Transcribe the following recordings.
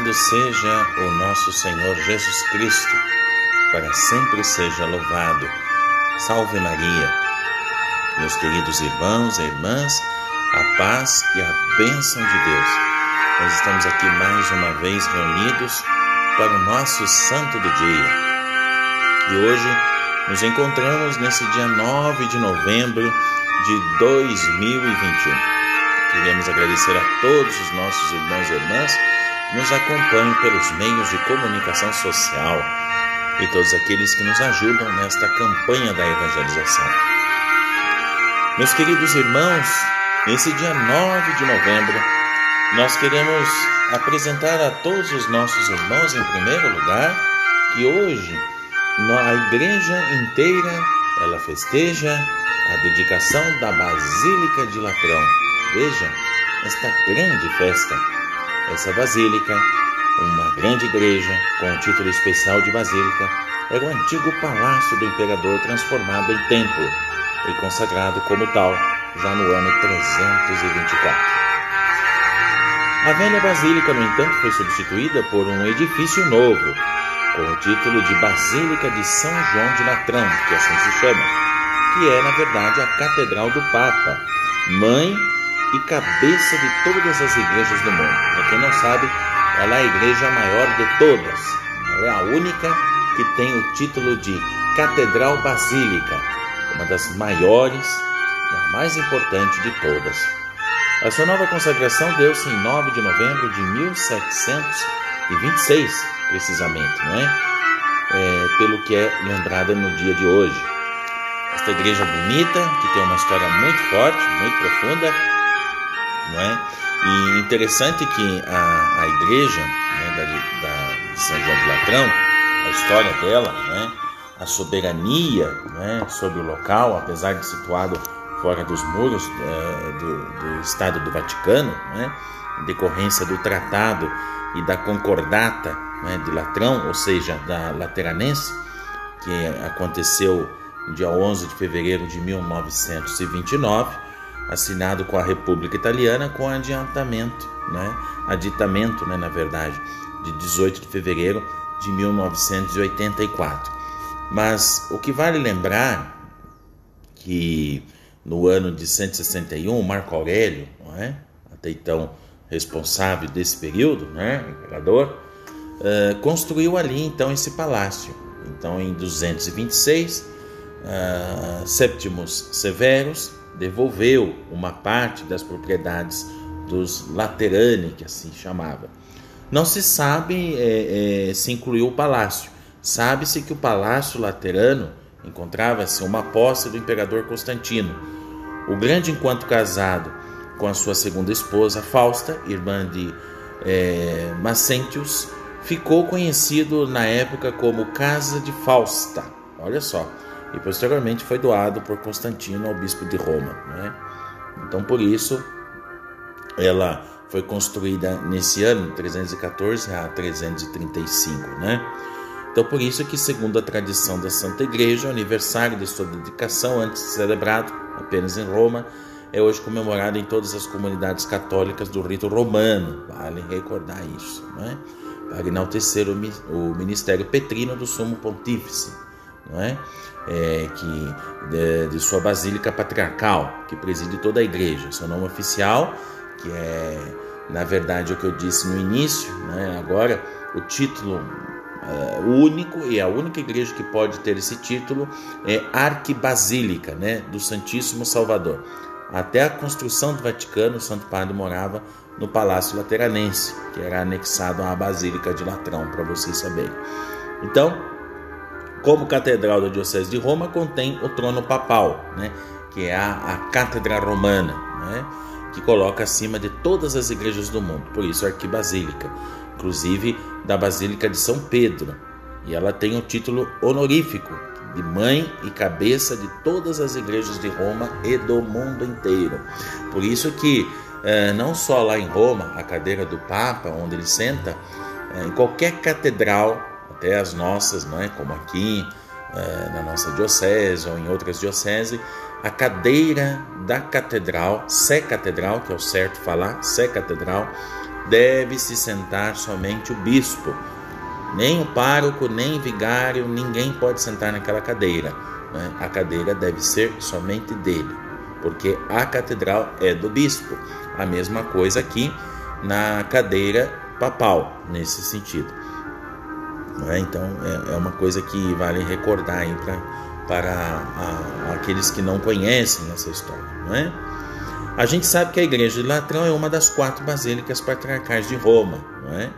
Louvado seja o nosso Senhor Jesus Cristo, para sempre seja louvado. Salve Maria. Meus queridos irmãos e irmãs, a paz e a bênção de Deus. Nós estamos aqui mais uma vez reunidos para o nosso santo do dia. E hoje nos encontramos nesse dia 9 de novembro de 2021. Queremos agradecer a todos os nossos irmãos e irmãs nos acompanham pelos meios de comunicação social e todos aqueles que nos ajudam nesta campanha da evangelização. Meus queridos irmãos, nesse dia 9 de novembro, nós queremos apresentar a todos os nossos irmãos, em primeiro lugar, que hoje a igreja inteira ela festeja a dedicação da Basílica de Latrão Veja esta grande festa. Essa basílica, uma grande igreja com o título especial de basílica, era o antigo palácio do imperador transformado em templo e consagrado como tal já no ano 324. A velha basílica, no entanto, foi substituída por um edifício novo, com o título de Basílica de São João de Latrão, que assim se chama, que é, na verdade, a Catedral do Papa, mãe e cabeça de todas as igrejas do mundo. Para quem não sabe, ela é a igreja maior de todas. Ela é a única que tem o título de Catedral Basílica, uma das maiores e a mais importante de todas. A sua nova consagração deu-se em 9 de novembro de 1726, precisamente, não é? é? Pelo que é lembrada no dia de hoje. Esta igreja bonita, que tem uma história muito forte, muito profunda, não é? E interessante que a, a igreja né, da, da, São João de Latrão, a história dela, né, a soberania né, sobre o local, apesar de situado fora dos muros é, do, do, Estado do Vaticano, né, em decorrência do tratado e da concordata né, de Latrão, ou seja, da Lateranense, que aconteceu no dia 11 de fevereiro de 1929, assinado com a República Italiana com adiantamento, né? aditamento, né, na verdade, de 18 de fevereiro de 1984. Mas o que vale lembrar que no ano de 161, Marco Aurélio, é? até então responsável desse período, né, imperador, uh, construiu ali então esse palácio. Então, em 226, uh, Séptimos Severus devolveu uma parte das propriedades dos Laterani, que assim chamava. Não se sabe é, é, se incluiu o palácio. Sabe-se que o palácio laterano encontrava-se uma posse do imperador Constantino. O grande, enquanto casado com a sua segunda esposa, Fausta, irmã de é, Macentius, ficou conhecido na época como Casa de Fausta. Olha só e posteriormente foi doado por Constantino ao bispo de Roma. Né? Então, por isso, ela foi construída nesse ano, 314 a 335. Né? Então, por isso que, segundo a tradição da Santa Igreja, o aniversário de sua dedicação, antes celebrado apenas em Roma, é hoje comemorado em todas as comunidades católicas do rito romano. Vale recordar isso, né? para enaltecer o ministério petrino do Sumo Pontífice não é? é que de, de, sua basílica patriarcal, que preside toda a igreja. Seu nome oficial, que é, na verdade, o que eu disse no início, né? agora o título é, único e a única igreja que pode ter esse título é Arquibasílica né? do Santíssimo Salvador. Até a construção do Vaticano, o Santo Padre morava no Palácio Lateranense, que era anexado à Basílica de Latrão, para vocês saberem. Então, como catedral da Diocese de Roma, contém o trono papal, né, que é a, a Cátedra Romana, né, que coloca acima de todas as igrejas do mundo, por isso arquibasílica, inclusive da Basílica de São Pedro. E ela tem o título honorífico de mãe e cabeça de todas as igrejas de Roma e do mundo inteiro. Por isso que eh, não só lá em Roma, a cadeira do Papa, onde ele senta, eh, em qualquer catedral até as nossas, não é? como aqui é, na nossa diocese ou em outras dioceses, a cadeira da catedral, sé catedral, que é o certo falar, sé catedral, deve se sentar somente o bispo. Nem o pároco, nem vigário, ninguém pode sentar naquela cadeira. Né? A cadeira deve ser somente dele, porque a catedral é do bispo. A mesma coisa aqui na cadeira papal, nesse sentido. É? Então é, é, uma coisa que vale recordar pra, para a, aqueles que não conhecem essa história. Não é? A gente sabe que a igreja de Latrão é uma das quatro basílicas patriarcais de Roma. Não é?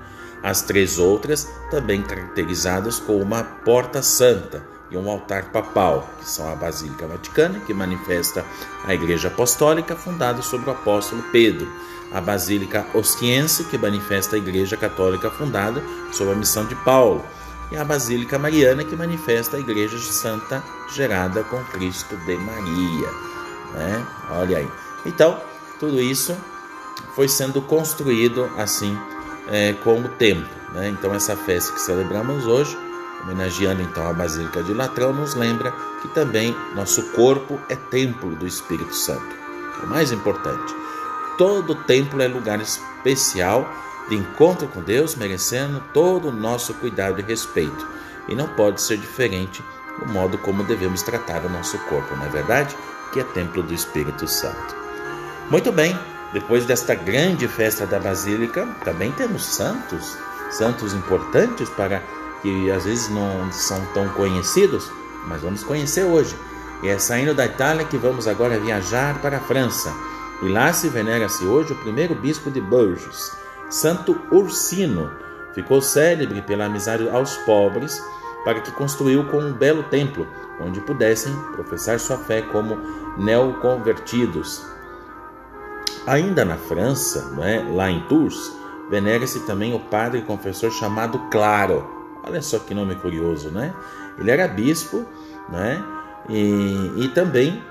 As três outras também caracterizadas com uma porta santa e um altar papal, que são a Basílica Vaticana, que manifesta a Igreja Apostólica fundada sobre o apóstolo Pedro, a Basílica Osquiense, que manifesta a Igreja Católica fundada sob a missão de Paulo, e a Basílica Mariana, que manifesta a Igreja Santa gerada com Cristo de Maria. Né? Olha aí. Então, tudo isso foi sendo construído assim é, com o tempo. Né? Então, essa festa que celebramos hoje, homenageando então a Basílica de Latrão, nos lembra que também nosso corpo é templo do Espírito Santo. O mais importante. Todo templo é lugar especial de encontro com Deus, merecendo todo o nosso cuidado e respeito. E não pode ser diferente o modo como devemos tratar o nosso corpo, não é verdade? Que é templo do Espírito Santo. Muito bem, depois desta grande festa da Basílica, também temos santos, santos importantes para que às vezes não são tão conhecidos, mas vamos conhecer hoje. E é saindo da Itália que vamos agora viajar para a França. E lá se venera-se hoje o primeiro bispo de Bourges, Santo Ursino. Ficou célebre pela amizade aos pobres, para que construiu com um belo templo, onde pudessem professar sua fé como neoconvertidos. Ainda na França, é, lá em Tours, venera-se também o padre confessor chamado Claro. Olha só que nome curioso, né? Ele era bispo, né? E, e também,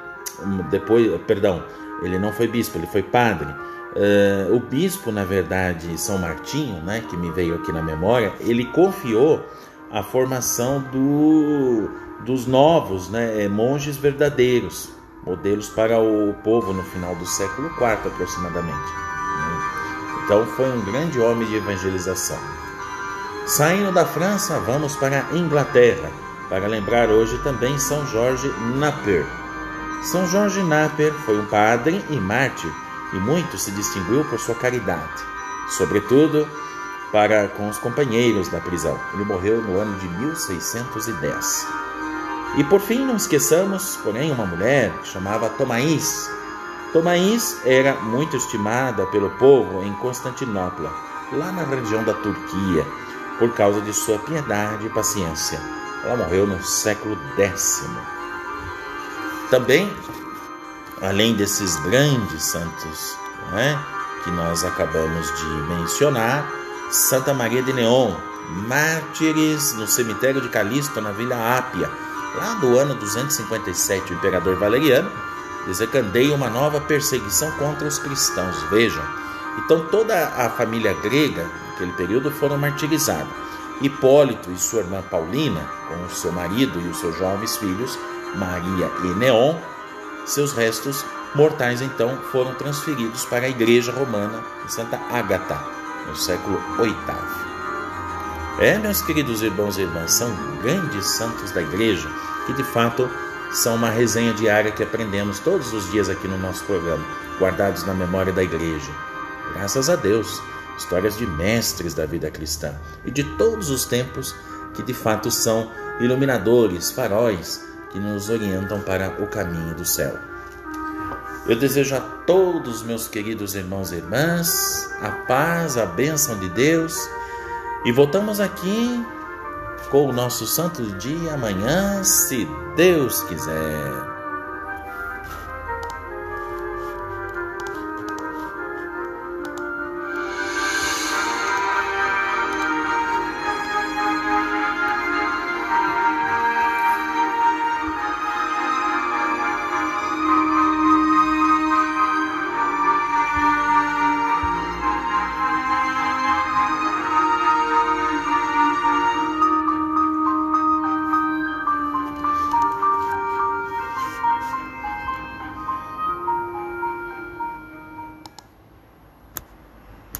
depois, perdão, ele não foi bispo, ele foi padre. Uh, o bispo, na verdade, São Martinho, né, que me veio aqui na memória, ele confiou a formação do, dos novos né, eh, monges verdadeiros, modelos para o povo no final do século IV aproximadamente. Né? Então foi um grande homem de evangelização. Saindo da França, vamos para a Inglaterra, para lembrar hoje também São Jorge Napier. São Jorge Napier foi um padre e mártir e muito se distinguiu por sua caridade, sobretudo para com os companheiros da prisão. Ele morreu no ano de 1610. E por fim, não esqueçamos, porém, uma mulher que chamava Tomais. Tomais era muito estimada pelo povo em Constantinopla, lá na região da Turquia, por causa de sua piedade e paciência. Ela morreu no século X. Também, além desses grandes santos né, que nós acabamos de mencionar, Santa Maria de Neon, mártires no cemitério de Calisto, na Vila Ápia, lá no ano 257, o imperador Valeriano desencadeia uma nova perseguição contra os cristãos. Vejam, então toda a família grega naquele período foram martirizados. Hipólito e sua irmã Paulina, com o seu marido e os seus jovens filhos, Maria e Neon, seus restos mortais então foram transferidos para a Igreja Romana de Santa Ágata, no século VIII. É, meus queridos irmãos e irmãs, são grandes santos da Igreja que de fato são uma resenha diária que aprendemos todos os dias aqui no nosso programa, guardados na memória da Igreja. Graças a Deus, histórias de mestres da vida cristã e de todos os tempos que de fato são iluminadores, faróis que nos orientam para o caminho do céu. Eu desejo a todos, meus queridos irmãos e irmãs, a paz, a bênção de Deus e voltamos aqui com o nosso santo dia amanhã, se Deus quiser.